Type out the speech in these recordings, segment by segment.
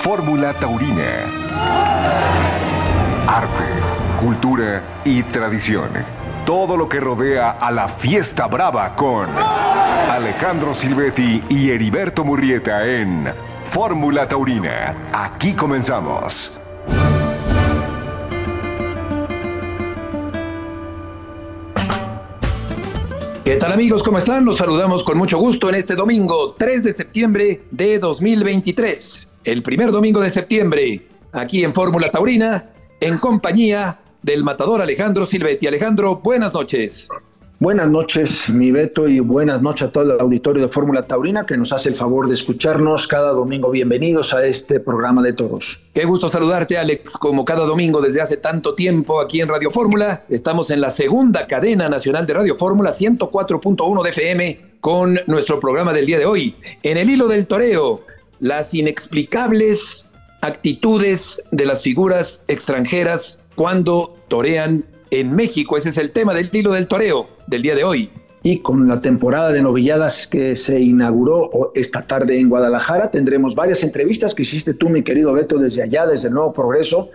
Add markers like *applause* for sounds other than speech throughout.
Fórmula Taurina. Arte, cultura y tradición. Todo lo que rodea a la fiesta brava con Alejandro Silvetti y Heriberto Murrieta en Fórmula Taurina. Aquí comenzamos. ¿Qué tal amigos? ¿Cómo están? Los saludamos con mucho gusto en este domingo 3 de septiembre de 2023. El primer domingo de septiembre, aquí en Fórmula Taurina, en compañía del matador Alejandro Silvetti. Alejandro, buenas noches. Buenas noches, mi Beto, y buenas noches a todo el auditorio de Fórmula Taurina que nos hace el favor de escucharnos cada domingo. Bienvenidos a este programa de todos. Qué gusto saludarte, Alex, como cada domingo desde hace tanto tiempo aquí en Radio Fórmula. Estamos en la segunda cadena nacional de Radio Fórmula 104.1 de FM con nuestro programa del día de hoy. En el hilo del toreo, las inexplicables actitudes de las figuras extranjeras cuando torean en México. Ese es el tema del hilo del toreo del día de hoy. Y con la temporada de novilladas que se inauguró esta tarde en Guadalajara, tendremos varias entrevistas que hiciste tú, mi querido Beto, desde allá, desde el Nuevo Progreso,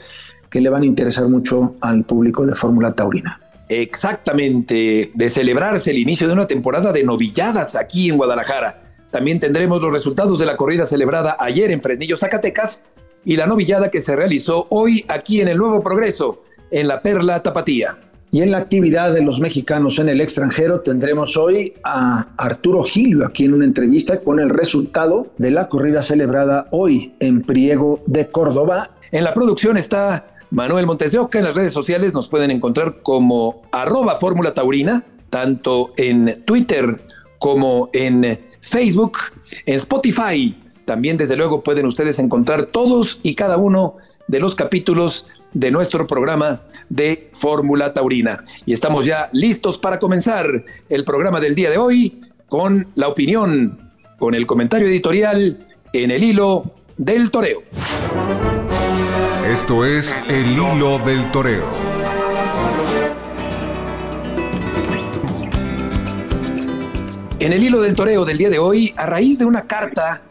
que le van a interesar mucho al público de Fórmula Taurina. Exactamente, de celebrarse el inicio de una temporada de novilladas aquí en Guadalajara. También tendremos los resultados de la corrida celebrada ayer en Fresnillo, Zacatecas, y la novillada que se realizó hoy aquí en el Nuevo Progreso, en la Perla Tapatía. Y en la actividad de los mexicanos en el extranjero tendremos hoy a Arturo Gilio aquí en una entrevista con el resultado de la corrida celebrada hoy en Priego de Córdoba. En la producción está Manuel Montes de Oca. En las redes sociales nos pueden encontrar como arroba Fórmula Taurina, tanto en Twitter como en Facebook, en Spotify. También desde luego pueden ustedes encontrar todos y cada uno de los capítulos de nuestro programa de Fórmula Taurina. Y estamos ya listos para comenzar el programa del día de hoy con la opinión, con el comentario editorial en el hilo del toreo. Esto es el hilo del toreo. En el hilo del toreo del día de hoy, a raíz de una carta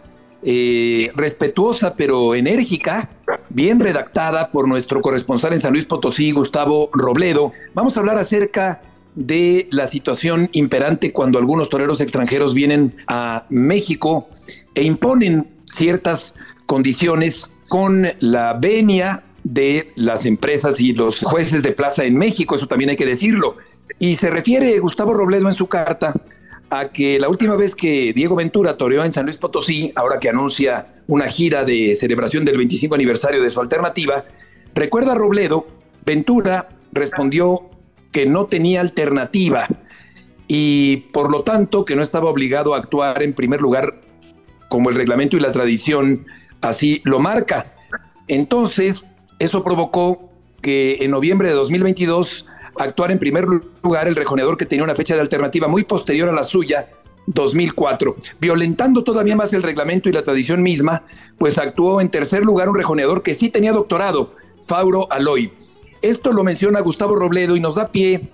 eh, respetuosa pero enérgica, bien redactada por nuestro corresponsal en San Luis Potosí, Gustavo Robledo. Vamos a hablar acerca de la situación imperante cuando algunos toreros extranjeros vienen a México e imponen ciertas condiciones con la venia de las empresas y los jueces de plaza en México, eso también hay que decirlo. Y se refiere Gustavo Robledo en su carta a que la última vez que Diego Ventura toreó en San Luis Potosí, ahora que anuncia una gira de celebración del 25 aniversario de su alternativa, recuerda Robledo, Ventura respondió que no tenía alternativa y por lo tanto que no estaba obligado a actuar en primer lugar como el reglamento y la tradición así lo marca. Entonces, eso provocó que en noviembre de 2022 actuar en primer lugar el rejoneador que tenía una fecha de alternativa muy posterior a la suya, 2004, violentando todavía más el reglamento y la tradición misma, pues actuó en tercer lugar un rejoneador que sí tenía doctorado, Fauro Aloy. Esto lo menciona Gustavo Robledo y nos da pie,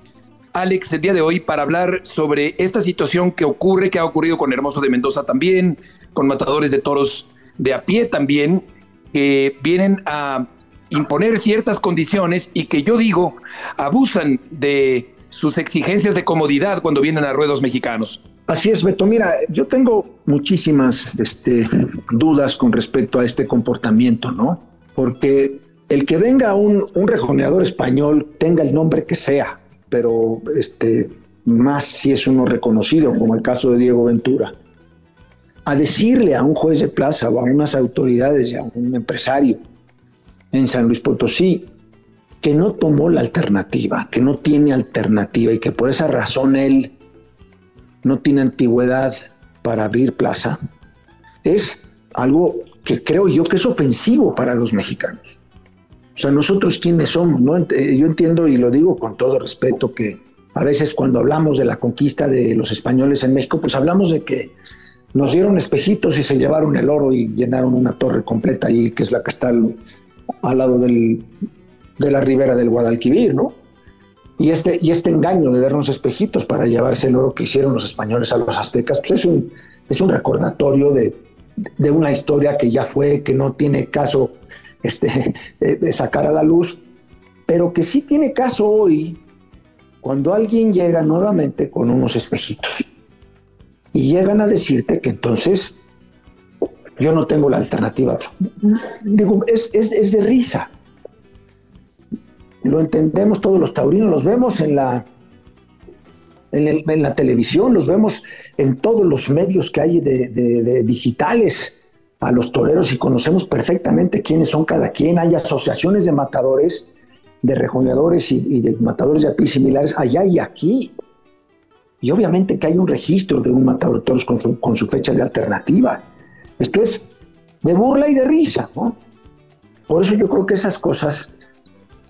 Alex, el día de hoy para hablar sobre esta situación que ocurre, que ha ocurrido con Hermoso de Mendoza también, con matadores de toros de a pie también, que vienen a imponer ciertas condiciones y que yo digo abusan de sus exigencias de comodidad cuando vienen a ruedos mexicanos. Así es, Beto. Mira, yo tengo muchísimas este, dudas con respecto a este comportamiento, ¿no? Porque el que venga un, un rejoneador español, tenga el nombre que sea, pero este, más si es uno reconocido, como el caso de Diego Ventura, a decirle a un juez de plaza o a unas autoridades y a un empresario en San Luis Potosí que no tomó la alternativa, que no tiene alternativa y que por esa razón él no tiene antigüedad para abrir plaza, es algo que creo yo que es ofensivo para los mexicanos. O sea, nosotros quiénes somos, ¿no? Yo entiendo y lo digo con todo respeto que a veces cuando hablamos de la conquista de los españoles en México, pues hablamos de que nos dieron espejitos y se llevaron el oro y llenaron una torre completa ahí, que es la que está al lado del, de la ribera del Guadalquivir, ¿no? Y este, y este engaño de darnos espejitos para llevarse el oro que hicieron los españoles a los aztecas, pues es un, es un recordatorio de, de una historia que ya fue, que no tiene caso este, *laughs* de sacar a la luz, pero que sí tiene caso hoy cuando alguien llega nuevamente con unos espejitos y llegan a decirte que entonces yo no tengo la alternativa. Digo, es, es de risa. Lo entendemos todos los taurinos, los vemos en la, en, la televisión, los vemos en todos los medios que hay de, digitales a los toreros y conocemos perfectamente quiénes son cada quien. Hay asociaciones de matadores, de rejoneadores y, de matadores de apil similares allá y aquí. Y obviamente que hay un registro de un matador de toros con su, con su fecha de alternativa. Esto es de burla y de risa, ¿no? Por eso yo creo que esas cosas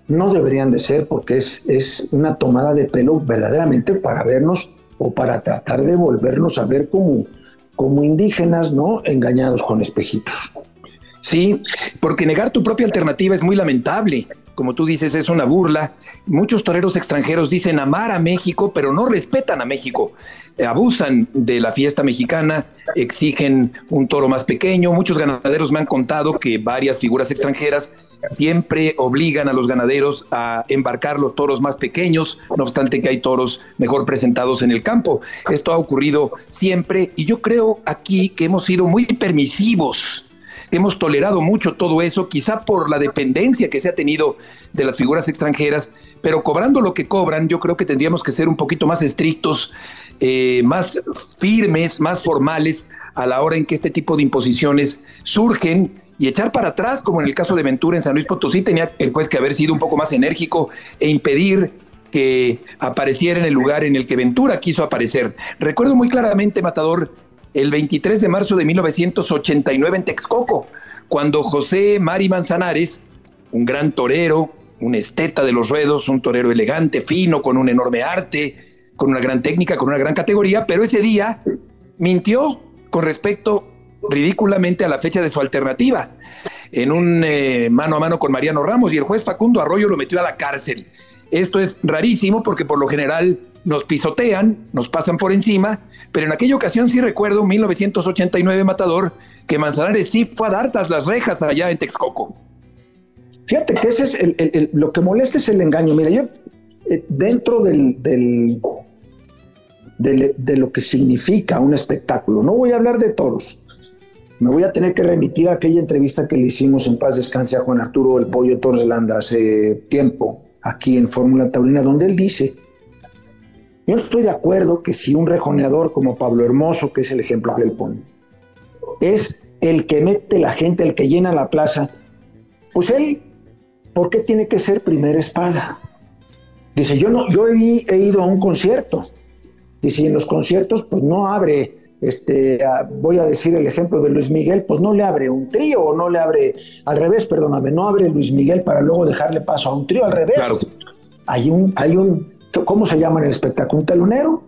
no deberían de ser porque es, es una tomada de pelo verdaderamente para vernos o para tratar de volvernos a ver como, como indígenas, ¿no? Engañados con espejitos. Sí, porque negar tu propia alternativa es muy lamentable. Como tú dices, es una burla. Muchos toreros extranjeros dicen amar a México, pero no respetan a México. Abusan de la fiesta mexicana, exigen un toro más pequeño. Muchos ganaderos me han contado que varias figuras extranjeras siempre obligan a los ganaderos a embarcar los toros más pequeños, no obstante que hay toros mejor presentados en el campo. Esto ha ocurrido siempre y yo creo aquí que hemos sido muy permisivos. Hemos tolerado mucho todo eso, quizá por la dependencia que se ha tenido de las figuras extranjeras, pero cobrando lo que cobran, yo creo que tendríamos que ser un poquito más estrictos, eh, más firmes, más formales a la hora en que este tipo de imposiciones surgen y echar para atrás, como en el caso de Ventura en San Luis Potosí, tenía el juez que haber sido un poco más enérgico e impedir que apareciera en el lugar en el que Ventura quiso aparecer. Recuerdo muy claramente, Matador, el 23 de marzo de 1989 en Texcoco, cuando José Mari Manzanares, un gran torero, un esteta de los ruedos, un torero elegante, fino, con un enorme arte, con una gran técnica, con una gran categoría, pero ese día mintió con respecto ridículamente a la fecha de su alternativa en un eh, mano a mano con Mariano Ramos y el juez Facundo Arroyo lo metió a la cárcel. Esto es rarísimo porque por lo general nos pisotean, nos pasan por encima, pero en aquella ocasión sí recuerdo, 1989 Matador, que Manzanares sí fue a dar tras las rejas allá en Texcoco. Fíjate que ese es lo que molesta es el engaño. Mira, yo eh, dentro del, de, lo que significa un espectáculo, no voy a hablar de toros, me voy a tener que remitir a aquella entrevista que le hicimos en paz descanse a Juan Arturo El Pollo Torrelanda hace tiempo, aquí en Fórmula Taurina, donde él dice, yo estoy de acuerdo que si un rejoneador como Pablo Hermoso, que es el ejemplo que él pone, es el que mete la gente, el que llena la plaza, pues él, ¿por qué tiene que ser primera espada? Dice, yo, no, yo he, he ido a un concierto. Dice, en los conciertos pues no abre este, voy a decir el ejemplo de Luis Miguel, pues no le abre un trío o no le abre, al revés, perdóname, no abre Luis Miguel para luego dejarle paso a un trío, al revés. Hay un, hay un, ¿cómo se llama en el espectáculo? ¿Un telonero?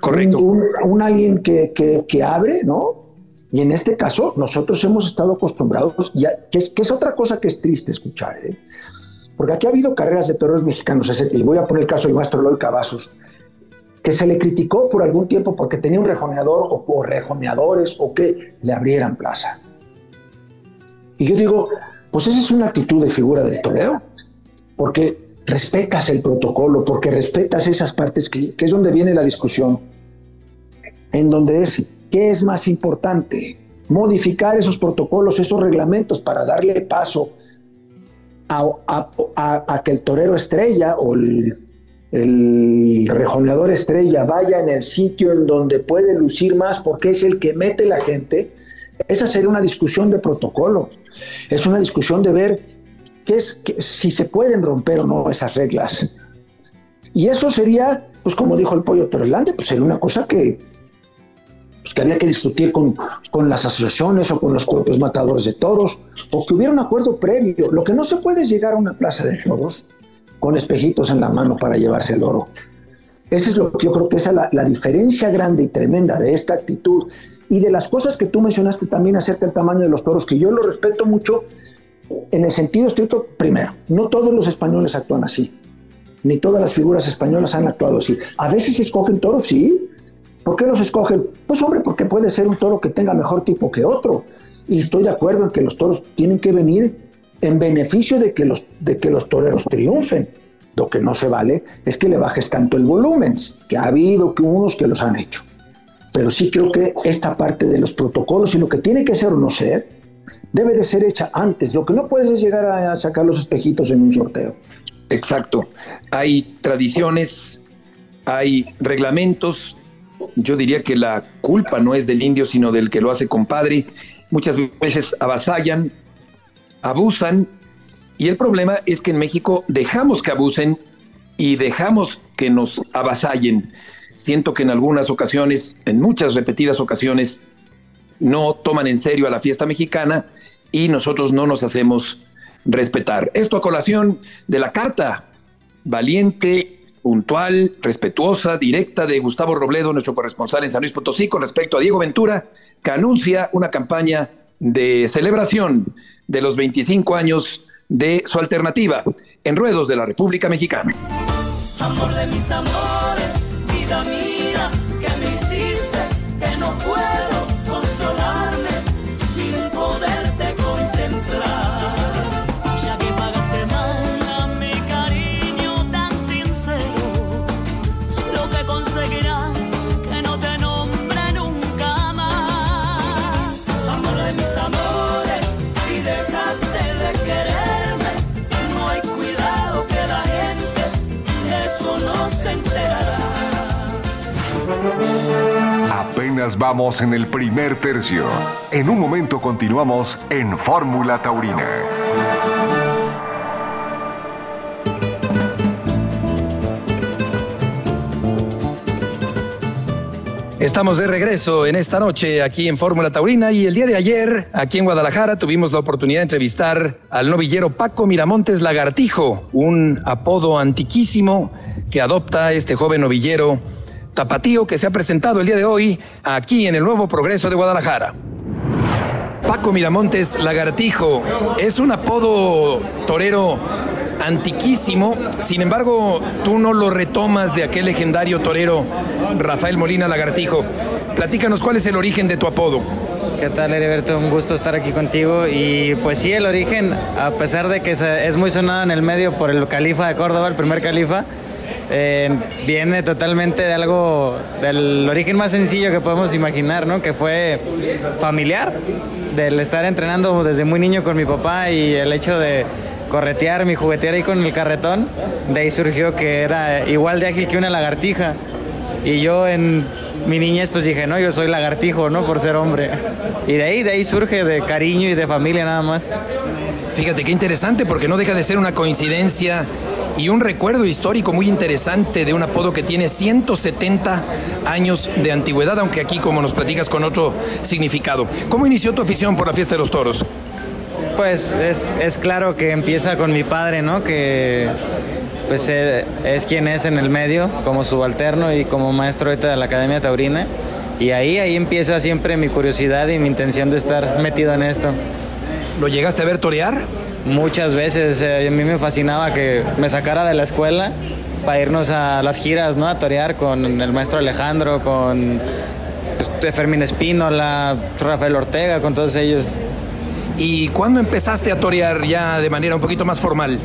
Correcto. Un, alguien que, que, abre, ¿no? Y en este caso, nosotros hemos estado acostumbrados, ya, que, es, que es otra cosa que es triste escuchar, ¿eh? Porque aquí ha habido carreras de toreros mexicanos, y voy a poner el caso del maestro Eloy Cavazos, que se le criticó por algún tiempo porque tenía un rejoneador o por rejoneadores o que le abrieran plaza. Y yo digo, pues esa es una actitud de figura del torero, porque respetas el protocolo, porque respetas esas partes que, es donde viene la discusión, en donde es, ¿qué es más importante? Modificar esos protocolos, esos reglamentos para darle paso a, a que el torero estrella o el el rejoneador estrella vaya en el sitio en donde puede lucir más porque es el que mete la gente, esa sería una discusión de protocolo. Es una discusión de ver qué es, si se pueden romper o no esas reglas. Y eso sería, pues como dijo el pollo Torrelande, pues sería una cosa que, pues, que había que discutir con, con las asociaciones o con los propios matadores de toros, o que hubiera un acuerdo previo. Lo que no se puede es llegar a una plaza de toros con espejitos en la mano para llevarse el oro. Esa es lo que yo creo que es la, la diferencia grande y tremenda de esta actitud y de las cosas que tú mencionaste también acerca del tamaño de los toros, que yo lo respeto mucho en el sentido estricto, primero, no todos los españoles actúan así, ni todas las figuras españolas han actuado así. A veces escogen toros, sí, ¿Por qué los escogen? Pues hombre, porque puede ser un toro que tenga mejor tipo que otro. Y estoy de acuerdo en que los toros tienen que venir en beneficio de que los, de que los toreros triunfen. Lo que no se vale es que le bajes tanto el volumen, que ha habido que unos que los han hecho. Pero sí creo que esta parte de los protocolos y lo que tiene que ser o no ser, debe de ser hecha antes. Lo que no puedes es llegar a sacar los espejitos en un sorteo. Exacto. Hay tradiciones, hay reglamentos. Yo diría que la culpa no es del indio, sino del que lo hace compadre. Muchas veces avasallan, abusan. Y el problema es que en México dejamos que abusen y dejamos que nos avasallen. Siento que en algunas ocasiones, en muchas repetidas ocasiones, no toman en serio a la fiesta mexicana y nosotros no nos hacemos respetar. Esto a colación de la carta valiente, puntual, respetuosa, directa de Gustavo Robledo, nuestro corresponsal en San Luis Potosí, con respecto a Diego Ventura, que anuncia una campaña de celebración de los 25 años de su alternativa en Ruedos de la República Mexicana. Amor de mis amores, vida mía, Vamos en el primer tercio. En un momento continuamos en Fórmula Taurina. Estamos de regreso en esta noche aquí en Fórmula Taurina y el día de ayer aquí en Guadalajara tuvimos la oportunidad de entrevistar al novillero Paco Miramontes Lagartijo, un apodo antiquísimo que adopta este joven novillero tapatío que se ha presentado el día de hoy aquí en el nuevo Progreso de Guadalajara. Paco Miramontes Lagartijo es un apodo torero antiquísimo, sin embargo tú no lo retomas de aquel legendario torero Rafael Molina Lagartijo. Platícanos cuál es el origen de tu apodo. ¿Qué tal, Heriberto? Un gusto estar aquí contigo. Y pues sí, el origen, a pesar de que es muy sonado en el medio por el califa de Córdoba, el primer califa, eh, viene totalmente de algo, del origen más sencillo que podemos imaginar, ¿no? Que fue familiar, del estar entrenando desde muy niño con mi papá y el hecho de corretear mi juguetear ahí con el carretón, de ahí surgió que era igual de ágil que una lagartija. Y yo en mi niñez pues dije, no, yo soy lagartijo, ¿no? Por ser hombre. Y de ahí, de ahí surge de cariño y de familia nada más. Fíjate qué interesante porque no deja de ser una coincidencia y un recuerdo histórico muy interesante de un apodo que tiene 170 años de antigüedad, aunque aquí como nos platicas con otro significado. ¿Cómo inició tu afición por la fiesta de los toros? Pues es, es claro que empieza con mi padre, ¿no? Que pues eh, es quien es en el medio, como subalterno y como maestro de la Academia Taurina. Y ahí, ahí empieza siempre mi curiosidad y mi intención de estar metido en esto. ¿Lo llegaste a ver torear? Muchas veces eh, a mí me fascinaba que me sacara de la escuela para irnos a las giras, ¿no? A torear con el maestro Alejandro, con pues, Fermín Espínola, Rafael Ortega, con todos ellos. ¿Y cuándo empezaste a torear ya de manera un poquito más formal?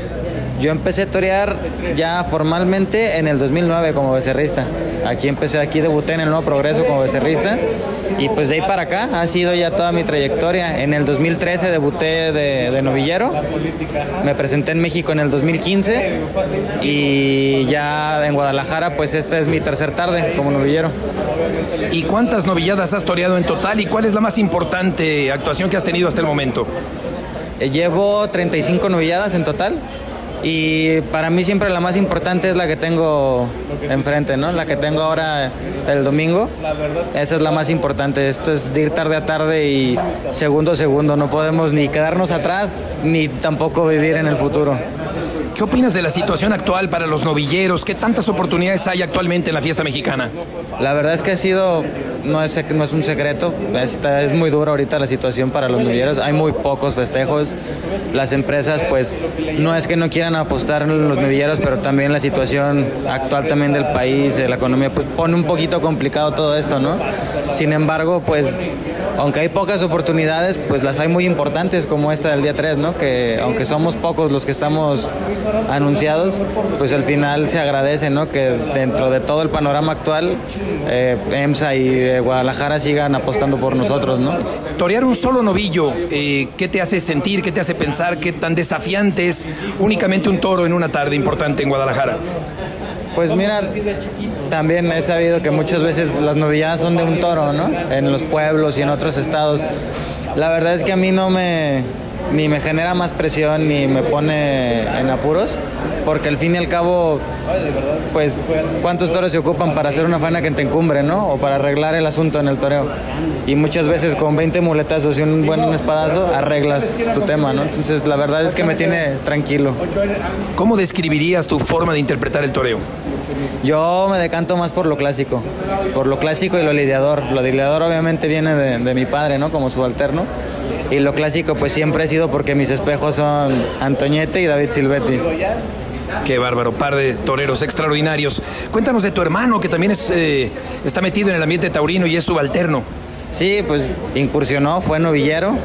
Yo empecé a torear ya formalmente en el 2009 como becerrista. Aquí empecé, aquí debuté en el Nuevo Progreso como becerrista y pues de ahí para acá ha sido ya toda mi trayectoria. En el 2013 debuté de, de novillero, me presenté en México en el 2015 y ya en Guadalajara pues esta es mi tercer tarde como novillero. ¿Y cuántas novilladas has toreado en total y cuál es la más importante actuación que has tenido hasta el momento? Eh, Llevo 35 novilladas en total y para mí siempre la más importante es la que tengo enfrente, ¿no? La que tengo ahora el domingo. Esa es la más importante. Esto es de ir tarde a tarde y segundo a segundo. No podemos ni quedarnos atrás ni tampoco vivir en el futuro. ¿Qué opinas de la situación actual para los novilleros? ¿Qué tantas oportunidades hay actualmente en la fiesta mexicana? La verdad es que ha sido no es, no es un secreto, Está- es muy duro ahorita la situación para los novilleros, hay muy pocos festejos, las empresas pues no es que no quieran apostar en los novilleros, pero también la situación actual también del país, de la economía, pues pone un poquito complicado todo esto, ¿no? Sin embargo, pues aunque hay pocas oportunidades, pues las hay muy importantes como esta del día 3, ¿no? Que aunque somos pocos los que estamos anunciados, pues al final se agradece, ¿no? Que dentro de todo el panorama actual, eh, EMSA y eh, Guadalajara sigan apostando por nosotros, ¿no? Torear un solo novillo, eh, ¿qué te hace sentir, qué te hace pensar, qué tan desafiante es únicamente un toro en una tarde importante en Guadalajara? Pues mira, también he sabido que muchas veces las novilladas son de un toro, ¿no? En los pueblos y en otros estados. La verdad es que a mí no me ni me genera más presión ni me pone en apuros, porque al fin y al cabo, pues, ¿cuántos toros se ocupan para hacer una faena que te encumbre, ¿no? O para arreglar el asunto en el toreo. Y muchas veces con 20 muletazos y un buen espadazo arreglas tu tema, ¿no? Entonces, la verdad es que me tiene tranquilo. ¿Cómo describirías tu forma de interpretar el toreo? Yo me decanto más por lo clásico, por lo clásico y lo lidiador. Lo lidiador obviamente viene de, de mi padre, ¿no? Como subalterno. Y lo clásico pues siempre ha sido porque mis espejos son Antoñete y David Silvetti. Qué bárbaro, par de toreros extraordinarios. Cuéntanos de tu hermano, que también es, eh, está metido en el ambiente taurino y es subalterno. Sí, pues incursionó, fue novillero,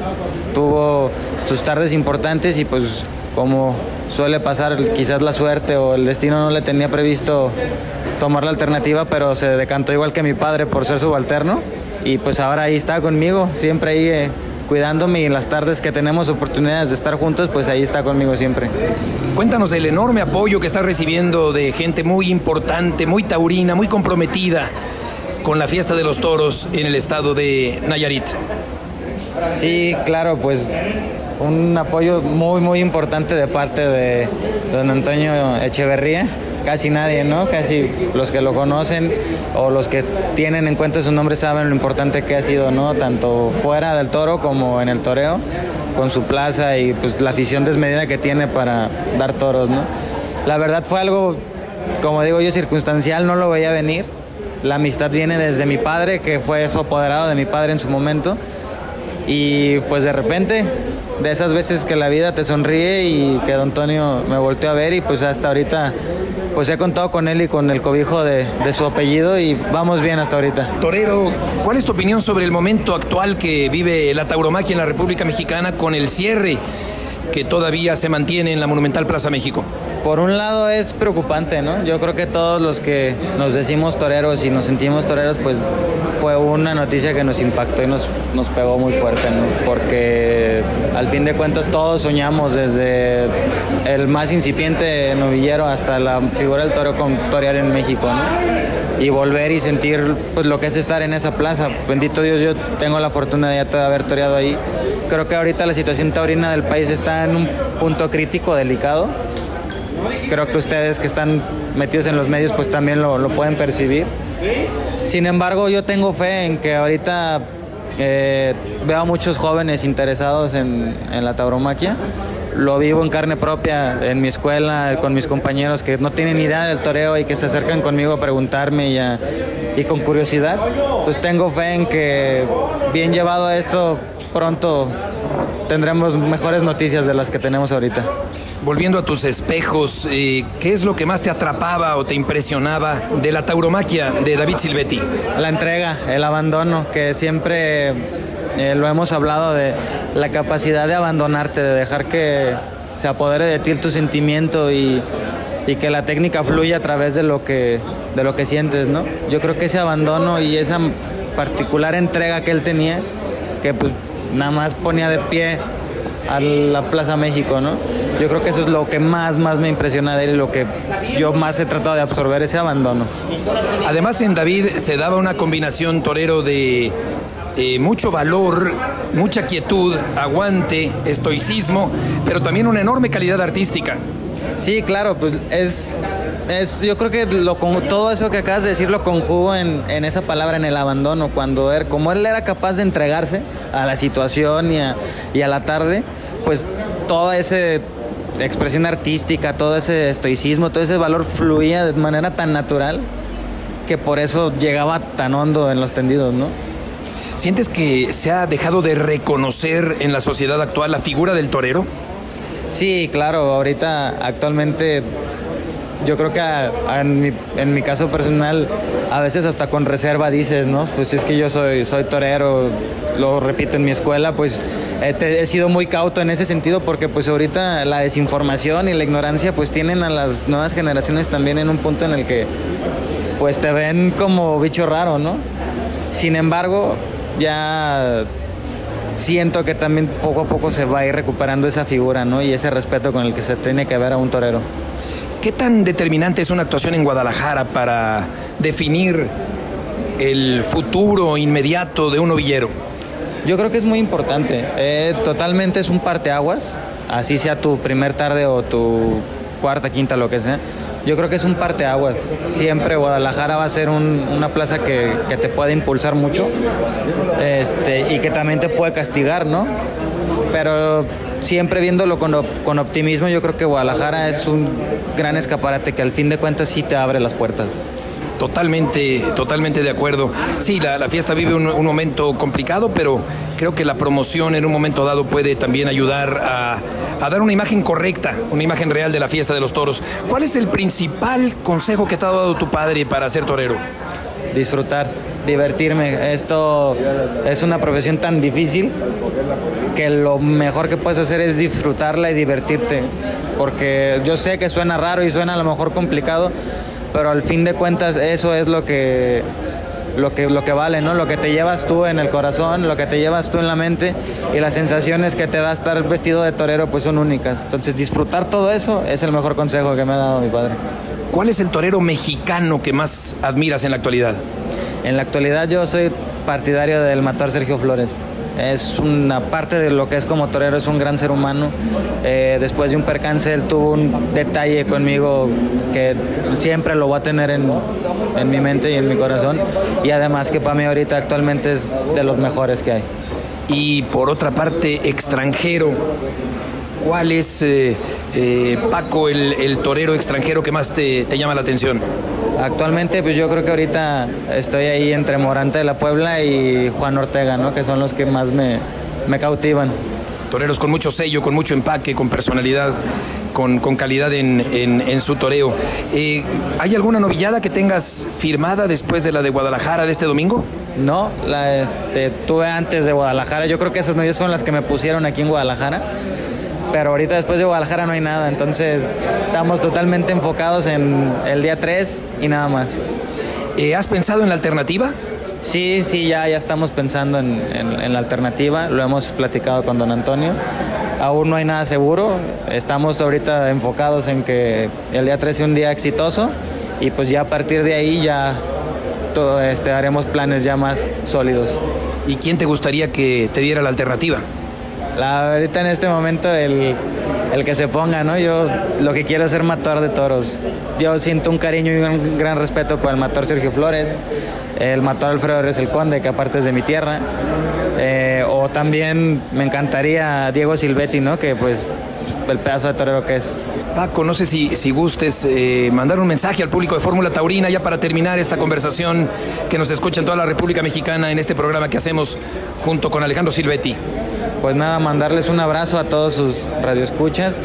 tuvo sus tardes importantes y pues como suele pasar, quizás la suerte o el destino no le tenía previsto tomar la alternativa, pero se decantó igual que mi padre por ser subalterno y pues ahora ahí está conmigo, siempre ahí eh, cuidándome y en las tardes que tenemos oportunidades de estar juntos, pues ahí está conmigo siempre. Cuéntanos del enorme apoyo que estás recibiendo de gente muy importante, muy taurina, muy comprometida con la fiesta de los toros en el estado de Nayarit. Sí, claro, pues un apoyo muy, muy importante de parte de don Antonio Echeverría. Casi nadie, ¿no? Casi los que lo conocen o los que tienen en cuenta su nombre saben lo importante que ha sido, ¿no? Tanto fuera del toro como en el toreo, con su plaza y pues la afición desmedida que tiene para dar toros, ¿no? La verdad fue algo, como digo yo, circunstancial, no lo veía venir. La amistad viene desde mi padre, que fue su apoderado de mi padre en su momento. Y pues de repente, de esas veces que la vida te sonríe y que don Antonio me volteó a ver y pues hasta ahorita pues he contado con él y con el cobijo de, de su apellido y vamos bien hasta ahorita. Torero, ¿cuál es tu opinión sobre el momento actual que vive la tauromaquia en la República Mexicana con el cierre que todavía se mantiene en la Monumental Plaza México? Por un lado es preocupante, ¿no? Yo creo que todos los que nos decimos toreros y nos sentimos toreros, pues fue una noticia que nos impactó y nos, nos pegó muy fuerte, ¿no? Porque al fin de cuentas todos soñamos desde el más incipiente novillero hasta la figura del toro con torear en México, ¿no? Y volver y sentir pues lo que es estar en esa plaza. Bendito Dios, yo tengo la fortuna de ya haber toreado ahí. Creo que ahorita la situación taurina del país está en un punto crítico, delicado creo que ustedes que están metidos en los medios pues también lo, lo pueden percibir. Sin embargo, yo tengo fe en que ahorita eh, veo a muchos jóvenes interesados en, en, la tauromaquia. Lo vivo en carne propia en mi escuela, con mis compañeros que no tienen idea del toreo y que se acercan conmigo a preguntarme y, con curiosidad. Pues tengo fe en que bien llevado a esto, pronto tendremos mejores noticias de las que tenemos ahorita. Volviendo a tus espejos, eh, ¿qué es lo que más te atrapaba o te impresionaba de la tauromaquia de David Silvetti? La entrega, el abandono, que siempre eh, lo hemos hablado de la capacidad de abandonarte, de dejar que se apodere de ti tu sentimiento y, y, que la técnica fluya a través de lo que de lo que sientes, ¿no? Yo creo que ese abandono y esa particular entrega que él tenía, que pues nada más ponía de pie a la Plaza México, ¿no? Yo creo que eso es lo que más, más me impresiona de él y lo que yo más he tratado de absorber, ese abandono. Además en David se daba una combinación torero de eh, mucho valor, mucha quietud, aguante, estoicismo, pero también una enorme calidad artística. Sí, claro, pues es, es yo creo que lo, todo eso que acabas de decir lo conjugo en, en esa palabra, en el abandono, cuando él, como él era capaz de entregarse a la situación y a, y a la tarde, pues toda esa expresión artística, todo ese estoicismo, todo ese valor fluía de manera tan natural que por eso llegaba tan hondo en los tendidos, ¿no? ¿Sientes que se ha dejado de reconocer en la sociedad actual la figura del torero? Sí, claro, ahorita actualmente yo creo que a- a- en, mi, caso personal a veces hasta con reserva dices, ¿no? Pues es que yo soy, torero, lo repito en mi escuela, pues he, te- he sido muy cauto en ese sentido porque pues ahorita la desinformación y la ignorancia pues tienen a las nuevas generaciones también en un punto en el que pues te ven como bicho raro, ¿no? Sin embargo, ya siento que también poco a poco se va a ir recuperando esa figura, ¿no? Y ese respeto con el que se tiene que ver a un torero. ¿Qué tan determinante es una actuación en Guadalajara para definir el futuro inmediato de un novillero? Yo creo que es muy importante. Eh, totalmente es un parteaguas, así sea tu primer tarde o tu cuarta, quinta, lo que sea. Yo creo que es un parteaguas. Siempre Guadalajara va a ser un- una plaza que, te puede impulsar mucho este, y que también te puede castigar, ¿no? Pero siempre viéndolo con, con optimismo, yo creo que Guadalajara es un gran escaparate que al fin de cuentas sí te abre las puertas. Totalmente, totalmente de acuerdo. Sí, la, la fiesta vive un, un momento complicado, pero creo que la promoción en un momento dado puede también ayudar a, a dar una imagen correcta, una imagen real de la fiesta de los toros. ¿Cuál es el principal consejo que te ha dado tu padre para ser torero? disfrutar, divertirme. Esto es una profesión tan difícil que lo mejor que puedes hacer es disfrutarla y divertirte. Porque yo sé que suena raro y suena a lo mejor complicado, pero al fin de cuentas eso es lo que lo que, lo que vale, ¿no? Lo que te llevas tú en el corazón, lo que te llevas tú en la mente y las sensaciones que te da estar vestido de torero pues son únicas. Entonces disfrutar todo eso es el mejor consejo que me ha dado mi padre. ¿Cuál es el torero mexicano que más admiras en la actualidad? En la actualidad yo soy partidario del matar Sergio Flores. Es una parte de lo que es como torero, es un gran ser humano. Eh, después de un percance, él tuvo un detalle conmigo que siempre lo voy a tener en, en mi mente y en mi corazón. Y además que para mí ahorita actualmente es de los mejores que hay. Y por otra parte, extranjero. ¿Cuál es, eh, eh, Paco, el, el torero extranjero que más te, te llama la atención? Actualmente, pues yo creo que ahorita estoy ahí entre Morante de la Puebla y Juan Ortega, ¿no? Que son los que más me, me cautivan. Toreros con mucho sello, con mucho empaque, con personalidad, con, con calidad en, en- en su toreo. Eh, ¿Hay alguna novillada que tengas firmada después de la de Guadalajara de este domingo? No, la este, tuve antes de Guadalajara. Yo creo que esas novias fueron las que me pusieron aquí en Guadalajara. Pero ahorita después de Guadalajara no hay nada. Entonces estamos totalmente enfocados en el día 3 y nada más. Eh, ¿Has pensado en la alternativa? Sí, sí, ya, ya estamos pensando en, en- en la alternativa. Lo hemos platicado con don Antonio. Aún no hay nada seguro. Estamos ahorita enfocados en que el día 3 sea un día exitoso. Y pues ya a partir de ahí ya todo, este, haremos planes ya más sólidos. ¿Y quién te gustaría que te diera la alternativa? La, ahorita en este momento el, el que se ponga, ¿no? Yo lo que quiero es ser matador de toros. Yo siento un cariño y un gran respeto por el matador Sergio Flores, el matador Alfredo Reyes el Conde, que aparte es de mi tierra. Eh, o también me encantaría Diego Silvetti, ¿no? Que pues el pedazo de torero que es. Paco, no sé si, si gustes eh, mandar un mensaje al público de Fórmula Taurina ya para terminar esta conversación que nos escucha en toda la República Mexicana en este programa que hacemos junto con Alejandro Silvetti. Pues nada, mandarles un abrazo a todos sus radioescuchas,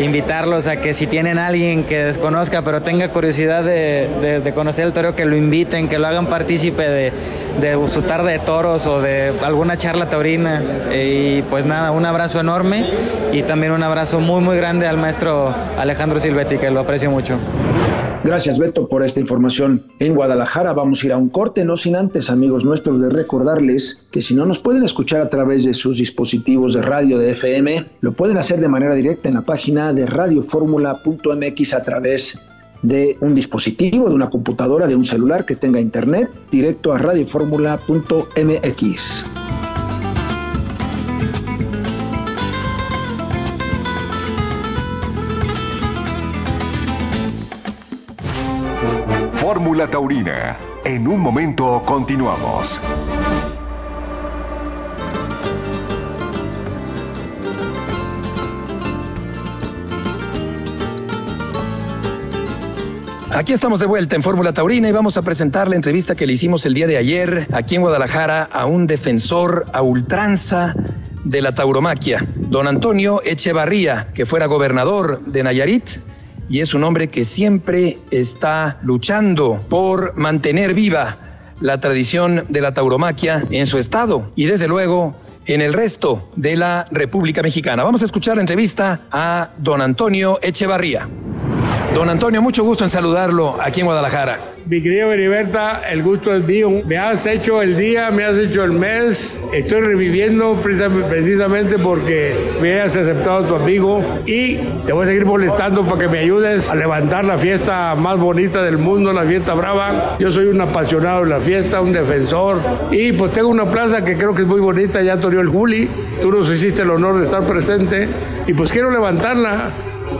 invitarlos a que si tienen alguien que desconozca pero tenga curiosidad de, de- conocer el toro, que lo inviten, que lo hagan partícipe de, de su tarde de toros o de alguna charla taurina. Y pues nada, un abrazo enorme y también un abrazo muy muy grande al maestro Alejandro Silvetti, que lo aprecio mucho. Gracias, Beto, por esta información. En Guadalajara vamos a ir a un corte, no sin antes, amigos nuestros, de recordarles que si no nos pueden escuchar a través de sus dispositivos de radio de FM, lo pueden hacer de manera directa en la página de radioformula.mx a través de un dispositivo, de una computadora, de un celular que tenga internet, directo a radioformula.mx. Fórmula Taurina. En un momento continuamos. Aquí estamos de vuelta en Fórmula Taurina y vamos a presentar la entrevista que le hicimos el día de ayer aquí en Guadalajara a un defensor a ultranza de la tauromaquia, don Antonio Echevarría, que fuera gobernador de Nayarit y es un hombre que siempre está luchando por mantener viva la tradición de la tauromaquia en su estado y desde luego en el resto de la República Mexicana. Vamos a escuchar la entrevista a don Antonio Echevarría. Don Antonio, mucho gusto en saludarlo aquí en Guadalajara. Mi querido Heriberta, el gusto es mío. Me has hecho el día, me has hecho el mes. Estoy reviviendo precisamente porque me hayas aceptado tu amigo y te voy a seguir molestando para que me ayudes a levantar la fiesta más bonita del mundo, la fiesta brava. Yo soy un apasionado de la fiesta, un defensor y pues tengo una plaza que creo que es muy bonita, ya Torio el Juli. Tú nos hiciste el honor de estar presente y pues quiero levantarla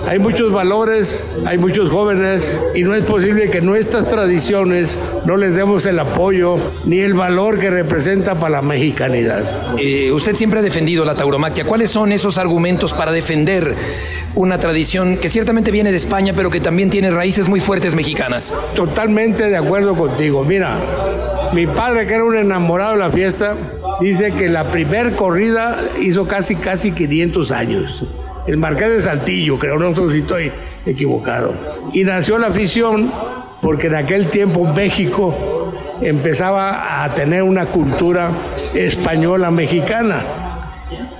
hay muchos valores, hay muchos jóvenes y no es posible que nuestras tradiciones no les demos el apoyo ni el valor que representa para la mexicanidad. Eh, usted siempre ha defendido la tauromaquia. ¿Cuáles son esos argumentos para defender una tradición que ciertamente viene de España, pero que también tiene raíces muy fuertes mexicanas? Totalmente de acuerdo contigo. Mira, mi padre, que era un enamorado de la fiesta, dice que la primer corrida hizo casi, casi 500 años el Marqués de Saltillo, creo, no sé si estoy equivocado. Y nació la afición porque en aquel tiempo México empezaba a tener una cultura española mexicana.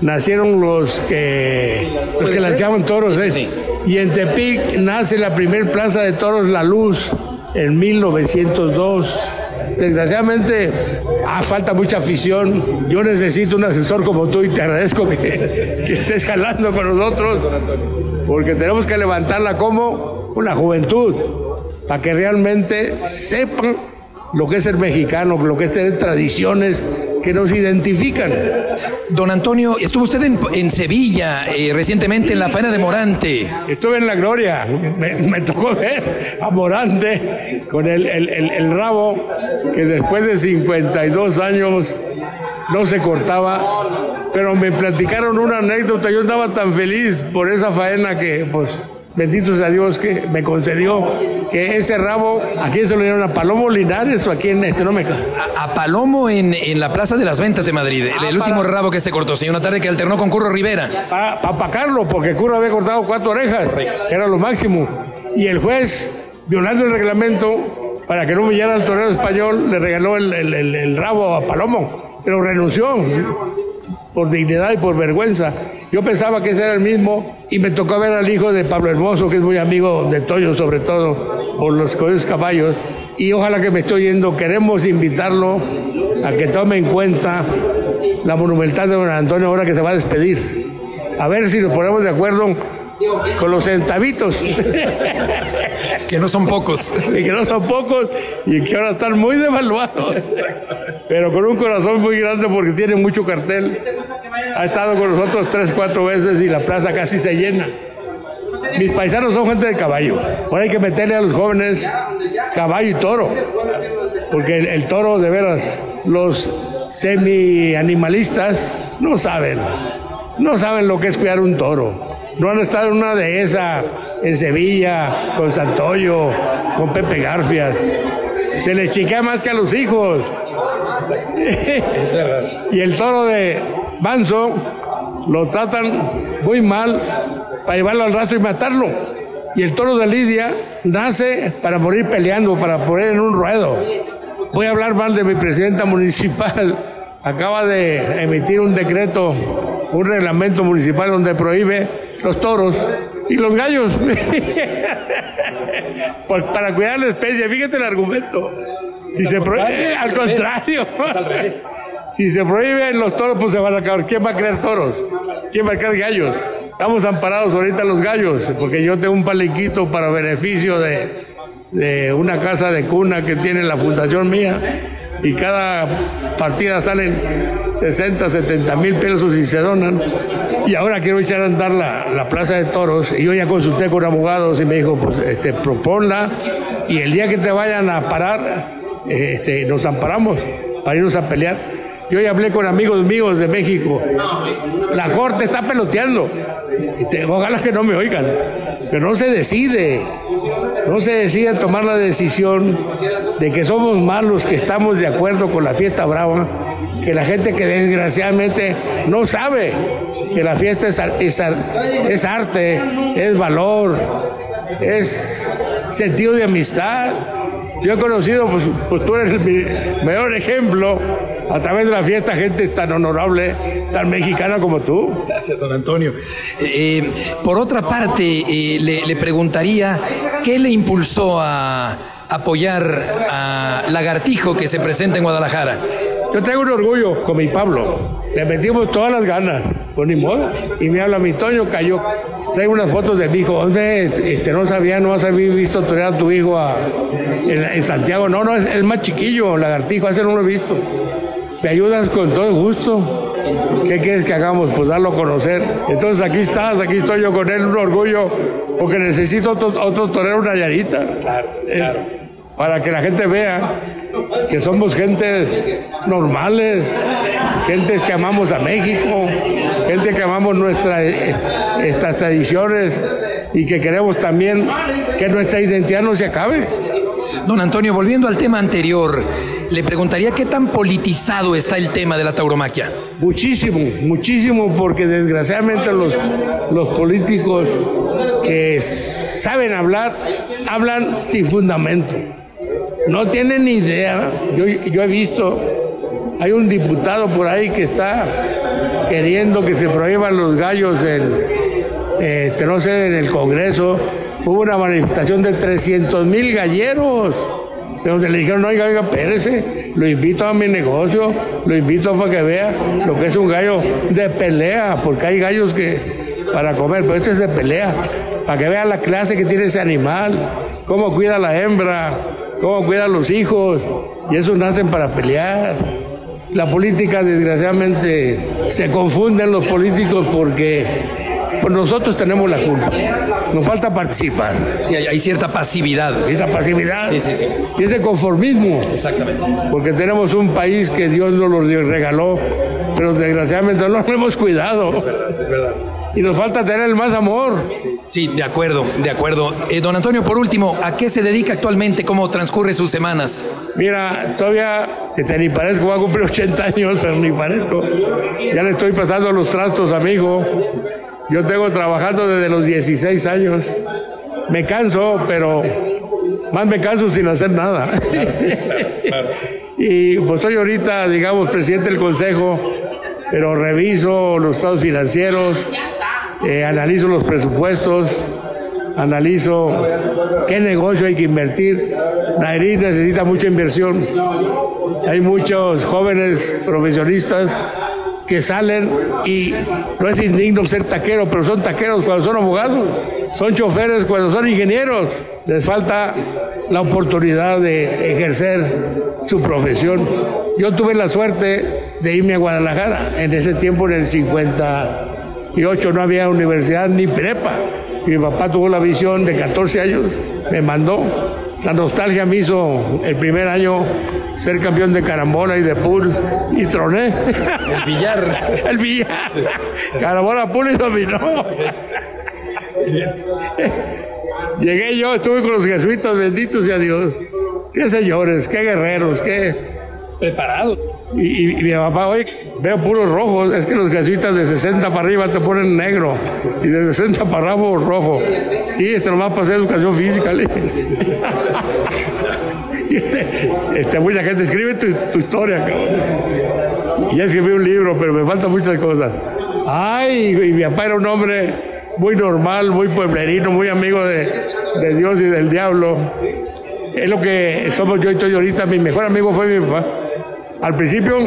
Nacieron los que, los que lanzaban toros. ¿eh? Y en Tepic nace la primer plaza de toros La Luz en 1902 desgraciadamente ah, falta mucha afición. Yo necesito un asesor como tú y te agradezco que, que estés jalando con nosotros, porque tenemos que levantarla como una juventud, para que realmente sepan lo que es ser mexicano, lo que es tener tradiciones que nos identifican. Don Antonio, estuvo usted en, Sevilla eh, recientemente en la faena de Morante. Estuve en la Gloria, me, tocó ver a Morante con el, el, rabo que después de 52 años no se cortaba, pero me platicaron una anécdota, yo estaba tan feliz por esa faena que pues bendito sea Dios que me concedió que ese rabo, ¿a quién se lo dieron? ¿A Palomo Linares o aquí en este? No me... a, a Palomo en, en, la Plaza de las Ventas de Madrid, el, ah, último rabo que se cortó, sí, una tarde que alternó con Curro Rivera. Para pa, porque Curro había cortado cuatro orejas, era lo máximo. Y el juez, violando el reglamento, para que no humillara al torero español, le regaló el, el, el rabo a Palomo, pero renunció por dignidad y por vergüenza. Yo pensaba que ese era el mismo y me tocó ver al hijo de Pablo Hermoso, que es muy amigo de Toyo, sobre todo por los coyos caballos. Y ojalá que me esté oyendo, queremos invitarlo a que tome en cuenta la monumental de don Antonio ahora que se va a despedir. A ver si nos ponemos de acuerdo con los centavitos. *laughs* que no son pocos. *laughs* y que no son pocos y que ahora están muy devaluados. Pero con un corazón muy grande porque tiene mucho cartel. Ha estado con nosotros tres, cuatro veces y la plaza casi se llena. Mis paisanos son gente de caballo. Ahora hay que meterle a los jóvenes caballo y toro. Porque el, toro, de veras, los semi-animalistas no saben. No saben lo que es cuidar un toro no han estado en una de esas en Sevilla, con Santoyo, con Pepe Garfias. Se les chiquea más que a los hijos. *laughs* y el toro de Manso lo tratan muy mal para llevarlo al rastro y matarlo. Y el toro de Lidia nace para morir peleando, para poner en un ruedo. Voy a hablar mal de mi presidenta municipal. *laughs* Acaba de emitir un decreto, un reglamento municipal donde prohíbe los toros y los gallos. *laughs* pues para cuidar la especie, fíjate el argumento. Si se prohíbe, al contrario. Si se prohíben los toros, pues se van a acabar. ¿Quién va a crear toros? ¿Quién va a crear gallos? Estamos amparados ahorita los gallos, porque yo tengo un paliquito para beneficio de, de una casa de cuna que tiene la fundación mía y cada partida salen 60, 70 mil pesos y se donan. Y ahora quiero echar a andar la, plaza de toros. Y yo ya consulté con abogados y me dijo, pues este, proponla y el día que te vayan a parar, este, nos amparamos para irnos a pelear. Yo ya hablé con amigos míos de México. La corte está peloteando. Este, ojalá que no me oigan. Pero no se decide. no se decide tomar la decisión de que somos más los que estamos de acuerdo con la fiesta brava que la gente que desgraciadamente no sabe que la fiesta es, es, arte, es valor, es sentido de amistad. Yo he conocido, pues, pues tú eres el mejor ejemplo a través de la fiesta, gente tan honorable, tan mexicana como tú. Gracias, don Antonio. Eh, por otra parte, eh, le, le preguntaría, ¿qué le impulsó a apoyar a Lagartijo que se presenta en Guadalajara? Yo tengo un orgullo con mi Pablo. Le metimos todas las ganas, pues ni modo. Y me habla mi Toño, cayó. Tengo unas fotos de mi hijo. Hombre, este, no sabía, no has visto torear a tu hijo a- en, en Santiago. No, no, es, es más chiquillo, lagartijo, ese no lo he visto. Me ayudas con todo gusto. ¿Qué quieres que hagamos? Pues darlo a conocer. Entonces aquí estás, aquí estoy yo con él, un orgullo, porque necesito otro, otro torero Nayarita. Eh, para que la gente vea que somos gentes normales, gentes que amamos a México, gente que amamos nuestra, eh, estas tradiciones y que queremos también que nuestra identidad no se acabe. Don Antonio, volviendo al tema anterior, le preguntaría qué tan politizado está el tema de la tauromaquia. Muchísimo, muchísimo, porque desgraciadamente los, los políticos que saben hablar, hablan sin fundamento. No tienen ni idea. Yo, he visto, hay un diputado por ahí que está queriendo que se prohíban los gallos en, eh, no sé, en el Congreso. Hubo una manifestación de 300 mil galleros. Le dijeron, oiga, oiga, espérese, lo invito a mi negocio, lo invito para que vea lo que es un gallo de pelea, porque hay gallos que para comer, pero este es de pelea, para que vea la clase que tiene ese animal, cómo cuida la hembra, cómo cuida a los hijos, y esos nacen para pelear. La política, desgraciadamente, se confunden los políticos porque pues, nosotros tenemos la culpa. Nos falta participar. Sí, hay, cierta pasividad. Esa pasividad Sí, sí, sí. y ese conformismo, Exactamente. porque tenemos un país que Dios nos lo regaló, pero desgraciadamente no lo hemos cuidado. Y nos falta tener más amor. Sí, de acuerdo, de acuerdo. Eh, don Antonio, por último, ¿a qué se dedica actualmente? ¿Cómo transcurre sus semanas? Mira, todavía este, ni parezco, voy a cumplir 80 años, pero ni parezco. Ya le estoy pasando los trastos, amigo. Yo tengo trabajando desde los 16 años. Me canso, pero más me canso sin hacer nada. *laughs* y pues soy ahorita, digamos, presidente del consejo, pero reviso los estados financieros, eh, analizo los presupuestos, analizo qué negocio hay que invertir. Nayarit necesita mucha inversión. Hay muchos jóvenes profesionistas que salen y no es indigno ser taquero, pero son taqueros cuando son abogados, son choferes cuando son ingenieros. Les falta la oportunidad de ejercer su profesión. Yo tuve la suerte de irme a Guadalajara. En ese tiempo, en el 58, no había universidad ni prepa. Mi papá tuvo la visión de 14 años, me mandó. La nostalgia me hizo el primer año ser campeón de carambola y de pool y troné. El billar. *laughs* El billar. Carambola, pool y dominó. Llegué yo, estuve con los jesuitas, benditos sea Dios. Qué señores, qué guerreros, qué... Preparado. Y, mi papá, oye, veo puros rojos. Es que los jesuitas de 60 para arriba te ponen negro. Y de 60 para abajo rojo. Sí, este nomás pasé educación física. *laughs* este, este, mucha gente escribe tu, historia, cabrón. Ya escribí un libro, pero me faltan muchas cosas. Ay, y mi papá era un hombre muy normal, muy pueblerino, muy amigo de, de Dios y del diablo. Es lo que somos yo y estoy ahorita. Mi mejor amigo fue mi papá. Al principio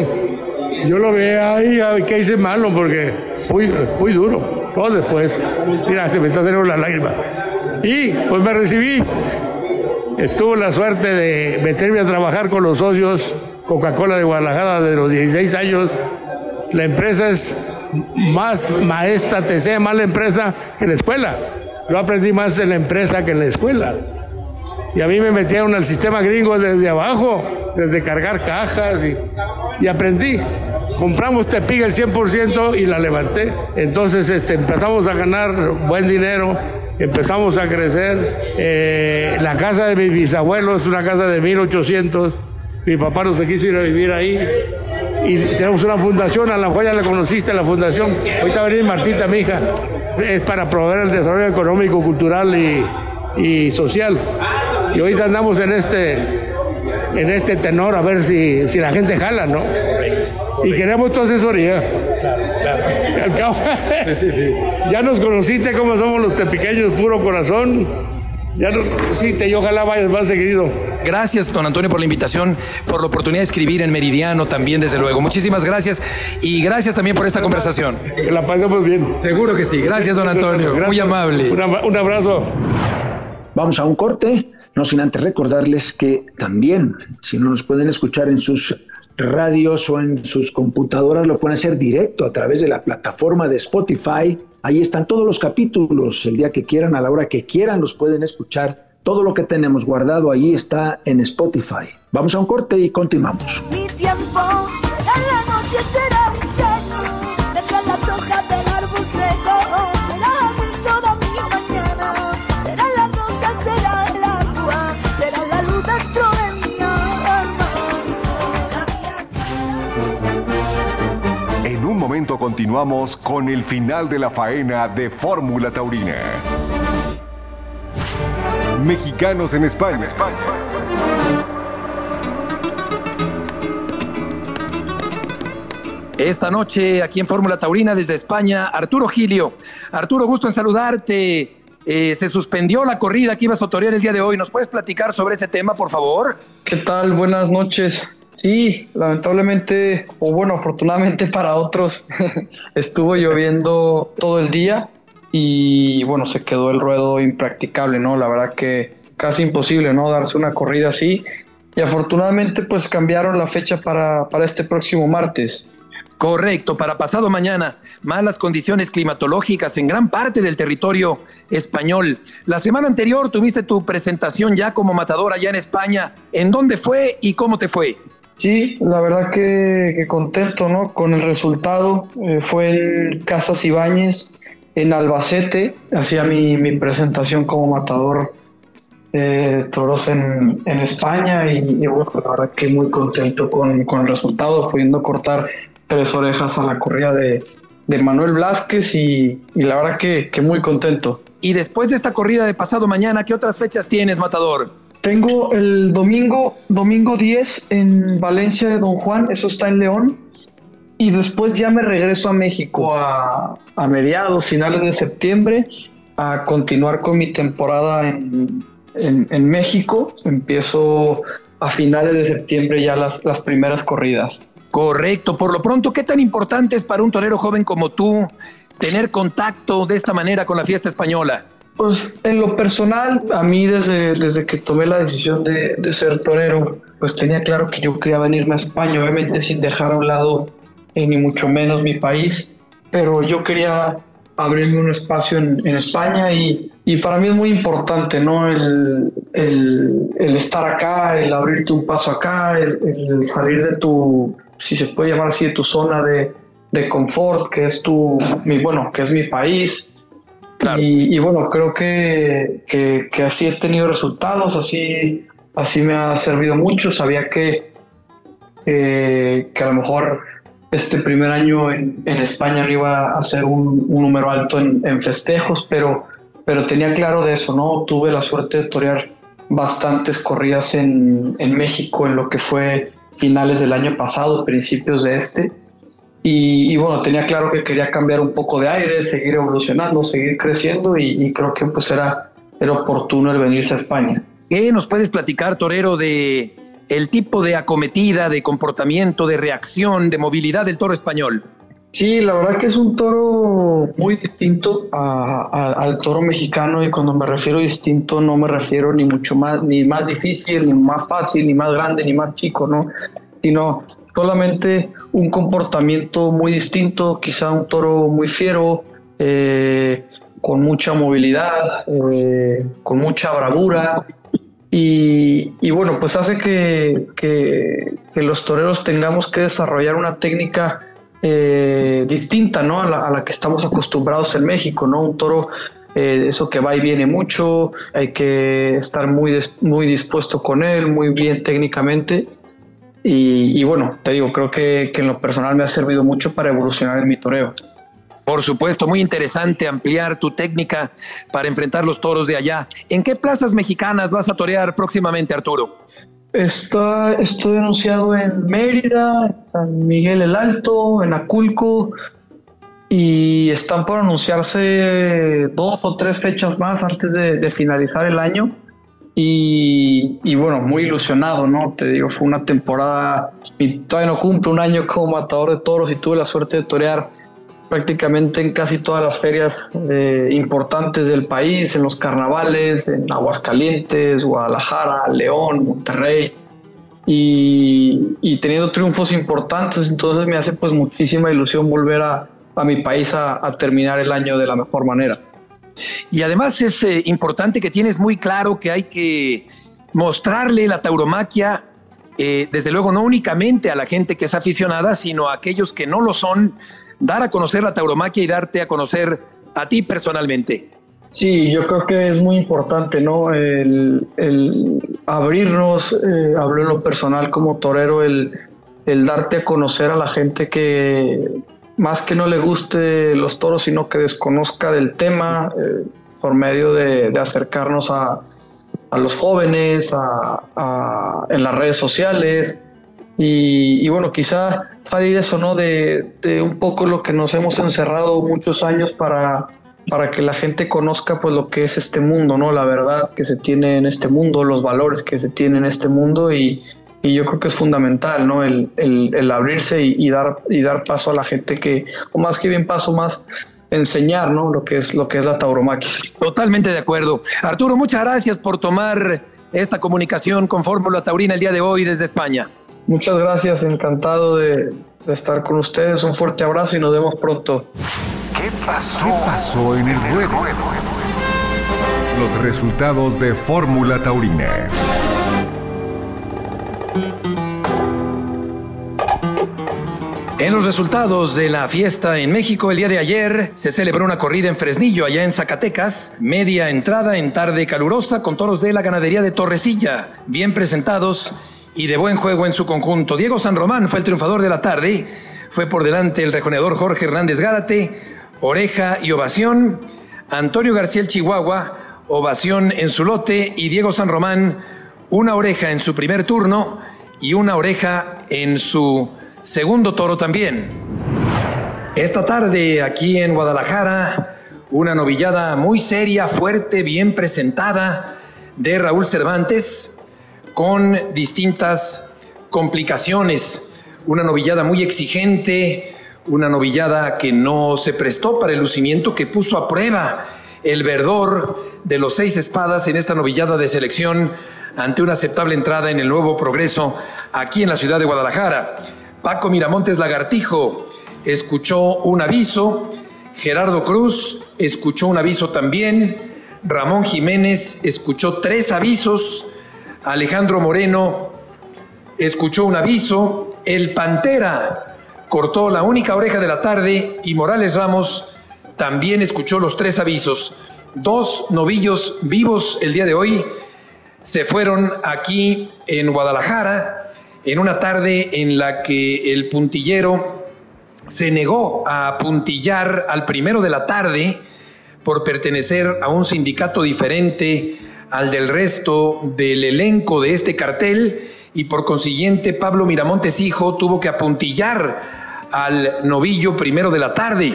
yo lo veía, ¿qué hice malo? Porque muy, muy duro. Todo después. Mira, se me está saliendo la lágrima. Y pues me recibí. Tuve la suerte de meterme a trabajar con los socios Coca-Cola de Guadalajara de los 16 años. La empresa es más maestra, te sea más la empresa que la escuela. Yo aprendí más en la empresa que en la escuela. Y a mí me metieron al sistema gringo desde abajo, desde cargar cajas y, aprendí. Compramos Tepiga el 100% y la levanté. Entonces este, empezamos a ganar buen dinero empezamos a crecer. Eh, la casa de mis bisabuelos es una casa de 1800. Mi papá no se quiso ir a vivir ahí. Y tenemos una fundación, a la cual ya la conociste, la fundación. Ahorita va a venir Martita, mi hija. Es para proveer el desarrollo económico, cultural y, y social. Y ahorita andamos en este, en este tenor a ver si, si la gente jala, ¿no? Y queremos tu asesoría. Al cabo, ya nos conociste cómo somos los tepiqueños, puro corazón. Ya nos conociste y ojalá vayas más seguido. Gracias, don Antonio, por la invitación, por la oportunidad de escribir en Meridiano también, desde luego. Muchísimas gracias y gracias también por esta conversación. Que la pasemos bien. Seguro que sí. Gracias, don Antonio. Muy amable. Un abrazo. Vamos a un corte, no sin antes recordarles que también, si no nos pueden escuchar en sus radios o en sus computadoras, lo pueden hacer directo a través de la plataforma de Spotify. Ahí están todos los capítulos, el día que quieran, a la hora que quieran, los pueden escuchar. Todo lo que tenemos guardado ahí está en Spotify. Vamos a un corte y continuamos. Mi tiempo momento continuamos con el final de la faena de Fórmula Taurina. Mexicanos en España. Esta noche aquí en Fórmula Taurina desde España, Arturo Gilio. Arturo, gusto en saludarte. Eh, se suspendió la corrida que ibas a torear el día de hoy. ¿Nos puedes platicar sobre ese tema, por favor? ¿Qué tal? Buenas noches. Sí, lamentablemente, o bueno, afortunadamente para otros, *laughs* estuvo lloviendo todo el día y bueno, se quedó el ruedo impracticable, ¿no? La verdad que casi imposible, ¿no? Darse una corrida así. Y afortunadamente pues cambiaron la fecha para, para este próximo martes. Correcto, para pasado mañana, malas condiciones climatológicas en gran parte del territorio español. La semana anterior tuviste tu presentación ya como matador allá en España. ¿En dónde fue y cómo te fue? Sí, la verdad que, contento, ¿no? Con el resultado. Eh, fue en Casas Ibáñez, en Albacete. Hacía mi, mi presentación como matador de toros en, en España y, y bueno, la verdad que muy contento con, con el resultado, pudiendo cortar tres orejas a la corrida de, de Manuel Blasquez y, y la verdad que, que muy contento. Y después de esta corrida de pasado mañana, ¿qué otras fechas tienes, matador? Tengo el domingo, domingo 10 en Valencia de Don Juan, eso está en León. Y después ya me regreso a México a, mediados, finales de septiembre, a continuar con mi temporada en, en- en México. Empiezo a finales de septiembre ya las, las primeras corridas. Correcto. Por lo pronto, ¿qué tan importante es para un torero joven como tú tener contacto de esta manera con la fiesta española? Pues en lo personal, a mí desde, desde que tomé la decisión de, de ser torero, pues tenía claro que yo quería venirme a España, obviamente sin dejar a un lado eh, ni mucho menos mi país, pero yo quería abrirme un espacio en, en España y, y para mí es muy importante, ¿no? El, el, estar acá, el abrirte un paso acá, el, el salir de tu, si se puede llamar así, de tu zona de, de confort, que es tu, mi, bueno, que es mi país. Y, y bueno, creo que, que, así he tenido resultados, así, así me ha servido mucho. Sabía que, eh, que a lo mejor este primer año en, en España no iba a ser un, un número alto en, en festejos, pero, pero tenía claro de eso, ¿no? Tuve la suerte de torear bastantes corridas en, en México en lo que fue finales del año pasado, principios de este. Y, y bueno, tenía claro que quería cambiar un poco de aire, seguir evolucionando, seguir creciendo y, y creo que pues era, era oportuno el venirse a España. ¿Qué nos puedes platicar, torero, de el tipo de acometida, de comportamiento, de reacción, de movilidad del toro español? Sí, la verdad que es un toro muy distinto a- a- al toro mexicano y cuando me refiero distinto no me refiero ni mucho más, ni más difícil, ni más fácil, ni más grande, ni más chico, ¿no? Sino solamente un comportamiento muy distinto, quizá un toro muy fiero, eh, con mucha movilidad, eh, con mucha bravura, y, bueno, pues hace que, que- los toreros tengamos que desarrollar una técnica eh, distinta ¿no? a, la, a la que estamos acostumbrados en México, ¿no? Un toro eso que va y viene mucho, hay que estar muy, muy dispuesto con él, muy bien técnicamente. Y, bueno, te digo, creo que, que, en lo personal me ha servido mucho para evolucionar en mi toreo. Por supuesto, muy interesante ampliar tu técnica para enfrentar los toros de allá. ¿En qué plazas mexicanas vas a torear próximamente, Arturo? Está, estoy anunciado en Mérida, en San Miguel el Alto, en Aculco, y están por anunciarse dos o tres fechas más antes de, finalizar el año. Y, bueno, muy ilusionado, ¿no? Te digo, fue una temporada, y todavía no cumple un año como matador de toros y tuve la suerte de torear prácticamente en casi todas las ferias eh, importantes del país, en los carnavales, en Aguascalientes, Guadalajara, León, Monterrey. Y, teniendo triunfos importantes, entonces me hace pues muchísima ilusión volver a, a mi país a, terminar el año de la mejor manera. Y además es eh, importante que tienes muy claro que hay que mostrarle la tauromaquia, eh, desde luego no únicamente a la gente que es aficionada, sino a aquellos que no lo son, dar a conocer la tauromaquia y darte a conocer a ti personalmente. Sí, yo creo que es muy importante, ¿no? El, abrirnos, eh, hablo en lo personal como torero, el, el darte a conocer a la gente que, más que no le guste los toros, sino que desconozca del tema eh, por medio de, acercarnos a, los jóvenes, a, en las redes sociales. Y, bueno, quizá salir eso, ¿no? De, un poco lo que nos hemos encerrado muchos años para, para que la gente conozca pues lo que es este mundo, ¿no? La verdad que se tiene en este mundo, los valores que se tienen en este mundo y, y yo creo que es fundamental, ¿no? El, el, abrirse y, dar, y dar paso a la gente que, o más que bien paso, más enseñar, ¿no? Lo que es, lo que es la tauromaquia. Totalmente de acuerdo. Arturo, muchas gracias por tomar esta comunicación con Fórmula Taurina el día de hoy desde España. Muchas gracias, encantado de, de estar con ustedes. Un fuerte abrazo y nos vemos pronto. ¿Qué pasó? ¿Qué pasó en el ruedo? Los resultados de Fórmula Taurina. En los resultados de la fiesta en México el día de ayer se celebró una corrida en Fresnillo, allá en Zacatecas, media entrada en tarde calurosa con toros de la ganadería de Torrecilla, bien presentados y de buen juego en su conjunto. Diego San Román fue el triunfador de la tarde, fue por delante el rejoneador Jorge Hernández Gárate, oreja y ovación, Antonio García Chihuahua, ovación en su lote y Diego San Román, una oreja en su primer turno y una oreja en su Segundo toro también. Esta tarde aquí en Guadalajara, una novillada muy seria, fuerte, bien presentada de Raúl Cervantes con distintas complicaciones. Una novillada muy exigente, una novillada que no se prestó para el lucimiento, que puso a prueba el verdor de los seis espadas en esta novillada de selección ante una aceptable entrada en el nuevo progreso aquí en la ciudad de Guadalajara. Paco Miramontes Lagartijo escuchó un aviso, Gerardo Cruz escuchó un aviso también, Ramón Jiménez escuchó tres avisos, Alejandro Moreno escuchó un aviso, el Pantera cortó la única oreja de la tarde y Morales Ramos también escuchó los tres avisos. Dos novillos vivos el día de hoy se fueron aquí en Guadalajara en una tarde en la que el puntillero se negó a puntillar al primero de la tarde por pertenecer a un sindicato diferente al del resto del elenco de este cartel y por consiguiente Pablo Miramontes hijo tuvo que apuntillar al novillo primero de la tarde.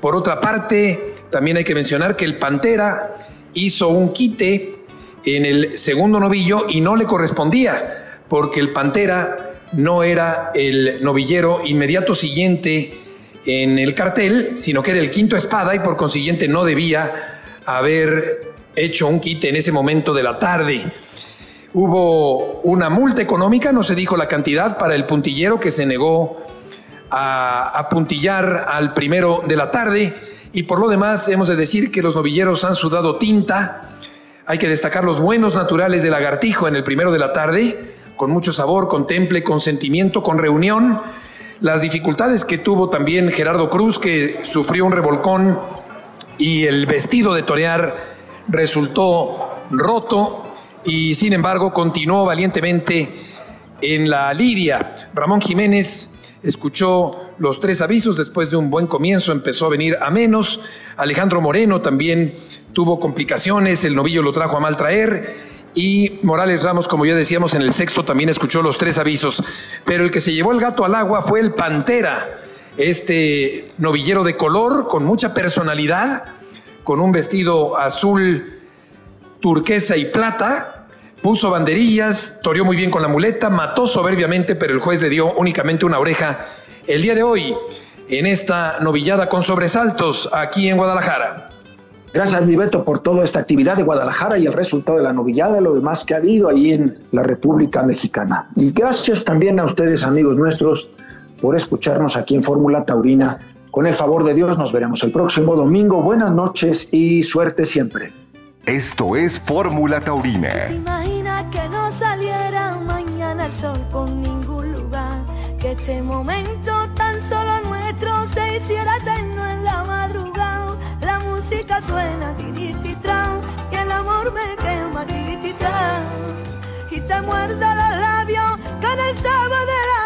Por otra parte, también hay que mencionar que el Pantera hizo un quite en el segundo novillo y no le correspondía porque el Pantera no era el novillero inmediato siguiente en el cartel, sino que era el quinto espada y por consiguiente no debía haber hecho un quite en ese momento de la tarde. Hubo una multa económica, no se dijo la cantidad, para el puntillero que se negó a, a puntillar al primero de la tarde. Y por lo demás, hemos de decir que los novilleros han sudado tinta. Hay que destacar los buenos naturales de lagartijo en el primero de la tarde con mucho sabor, con temple, con sentimiento, con reunión. Las dificultades que tuvo también Gerardo Cruz, que sufrió un revolcón y el vestido de torear resultó roto y sin embargo continuó valientemente en la lidia. Ramón Jiménez escuchó los tres avisos después de un buen comienzo, empezó a venir a menos. Alejandro Moreno también tuvo complicaciones, el novillo lo trajo a mal traer. Y Morales Ramos, como ya decíamos, en el sexto también escuchó los tres avisos. Pero el que se llevó el gato al agua fue el Pantera, este novillero de color con mucha personalidad, con un vestido azul turquesa y plata, puso banderillas, toreó muy bien con la muleta, mató soberbiamente, pero el juez le dio únicamente una oreja el día de hoy en esta novillada con sobresaltos aquí en Guadalajara. Gracias, mi Beto, por toda esta actividad de Guadalajara y el resultado de la novillada, lo demás que ha habido ahí en la República Mexicana. Y gracias también a ustedes, amigos nuestros, por escucharnos aquí en Fórmula Taurina. Con el favor de Dios, nos veremos el próximo domingo. Buenas noches y suerte siempre. Esto es Fórmula Taurina. ¿Te imaginas que no saliera mañana el sol por ningún lugar? Que este momento tan solo nuestro se hiciera me quema tirititran. Y te muerda los labios con el sabor de la